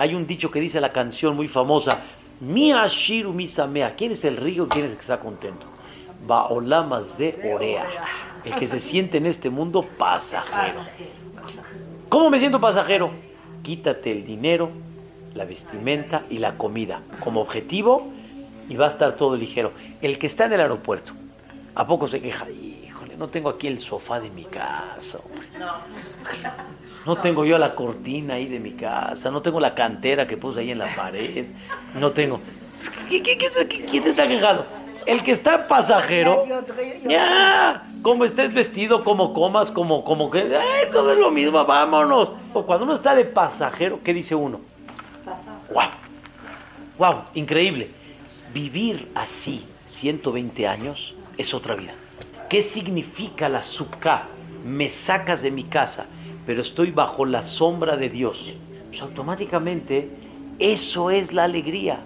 Hay un dicho que dice la canción muy famosa, Mi Ashiru Mi Samea. ¿Quién es el rico? ¿Quién es el que está contento? Baolamas de Orea. El que se siente en este mundo pasajero. ¿Cómo me siento pasajero? Quítate el dinero, la vestimenta y la comida como objetivo y va a estar todo ligero. El que está en el aeropuerto, ¿a poco se queja? No tengo aquí el sofá de mi casa. No tengo yo la cortina ahí de mi casa, no tengo la cantera que puse ahí en la pared, no tengo... ¿Qué, qué, qué, quién te está quejado? El que está pasajero, ya, como estés vestido, como comas, como, como que, todo es lo mismo, vámonos. O cuando uno está de pasajero, ¿qué dice uno? ¡Wow! ¡Wow! Increíble. Vivir así 120 años es otra vida. ¿Qué significa la subka? Me sacas de mi casa, pero estoy bajo la sombra de Dios. Pues automáticamente eso es la alegría.